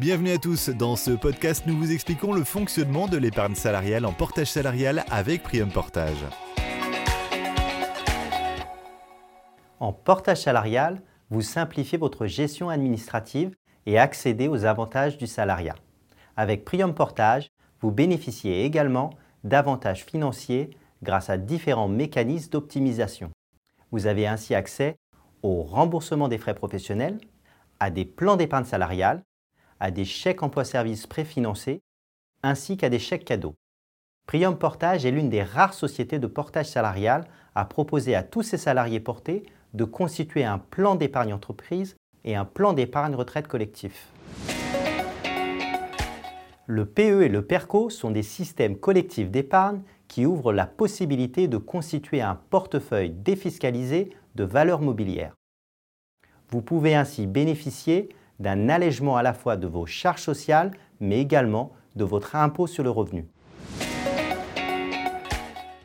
Bienvenue à tous. Dans ce podcast, nous vous expliquons le fonctionnement de l'épargne salariale en portage salarial avec Prium Portage. En portage salarial, vous simplifiez votre gestion administrative et accédez aux avantages du salariat. Avec Prium Portage, vous bénéficiez également d'avantages financiers grâce à différents mécanismes d'optimisation. Vous avez ainsi accès au remboursement des frais professionnels, à des plans d'épargne salariale, à des chèques emploi-service préfinancés, ainsi qu'à des chèques cadeaux. Prium Portage est l'une des rares sociétés de portage salarial à proposer à tous ses salariés portés de constituer un plan d'épargne entreprise et un plan d'épargne retraite collectif. Le PE et le PERCO sont des systèmes collectifs d'épargne qui ouvrent la possibilité de constituer un portefeuille défiscalisé de valeurs mobilières. Vous pouvez ainsi bénéficier d'un allègement à la fois de vos charges sociales, mais également de votre impôt sur le revenu.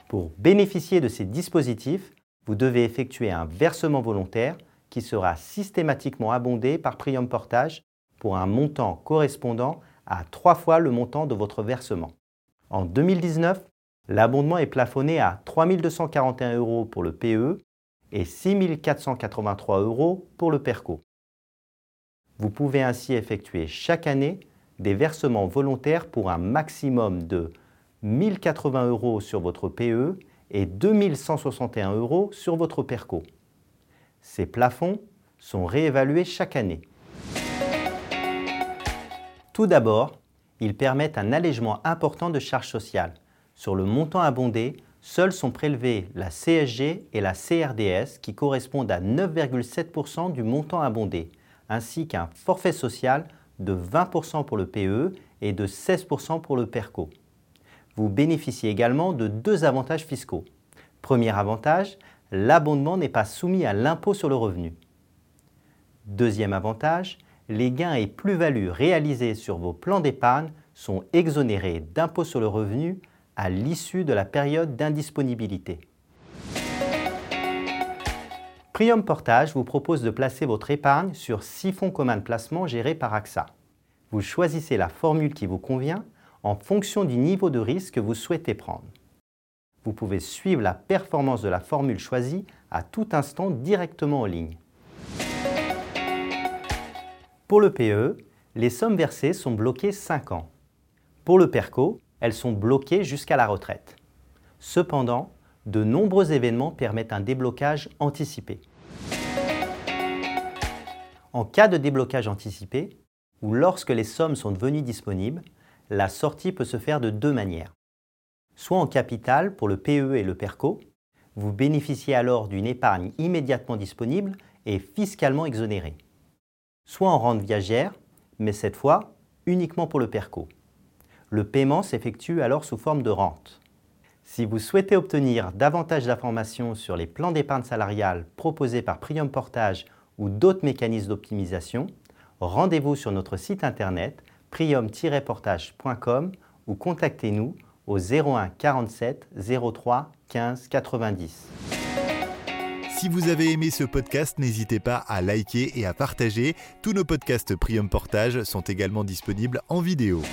Pour bénéficier de ces dispositifs, vous devez effectuer un versement volontaire qui sera systématiquement abondé par Prium Portage pour un montant correspondant à trois fois le montant de votre versement. En 2019, l'abondement est plafonné à 3 241 euros pour le PE et 6 483 euros pour le PERCO. Vous pouvez ainsi effectuer chaque année des versements volontaires pour un maximum de 1080 euros sur votre PE et 2161 euros sur votre PERCO. Ces plafonds sont réévalués chaque année. Tout d'abord, ils permettent un allègement important de charges sociales. Sur le montant abondé, seuls sont prélevés la CSG et la CRDS qui correspondent à 9,7% du montant abondé, ainsi qu'un forfait social de 20% pour le PE et de 16% pour le PERCO. Vous bénéficiez également de deux avantages fiscaux. Premier avantage, l'abondement n'est pas soumis à l'impôt sur le revenu. Deuxième avantage, les gains et plus-values réalisés sur vos plans d'épargne sont exonérés d'impôt sur le revenu à l'issue de la période d'indisponibilité. Prium Portage vous propose de placer votre épargne sur six fonds communs de placement gérés par AXA. Vous choisissez la formule qui vous convient en fonction du niveau de risque que vous souhaitez prendre. Vous pouvez suivre la performance de la formule choisie à tout instant directement en ligne. Pour le PE, les sommes versées sont bloquées 5 ans. Pour le PERCO, elles sont bloquées jusqu'à la retraite. Cependant, de nombreux événements permettent un déblocage anticipé. En cas de déblocage anticipé, ou lorsque les sommes sont devenues disponibles, la sortie peut se faire de deux manières. Soit en capital pour le PE et le PERCO, vous bénéficiez alors d'une épargne immédiatement disponible et fiscalement exonérée. Soit en rente viagère, mais cette fois uniquement pour le PERCO. Le paiement s'effectue alors sous forme de rente. Si vous souhaitez obtenir davantage d'informations sur les plans d'épargne salariale proposés par Prium Portage ou d'autres mécanismes d'optimisation, rendez-vous sur notre site internet prium-portage.com ou contactez-nous au 01 47 03 15 90. Si vous avez aimé ce podcast, n'hésitez pas à liker et à partager. Tous nos podcasts Prium Portage sont également disponibles en vidéo.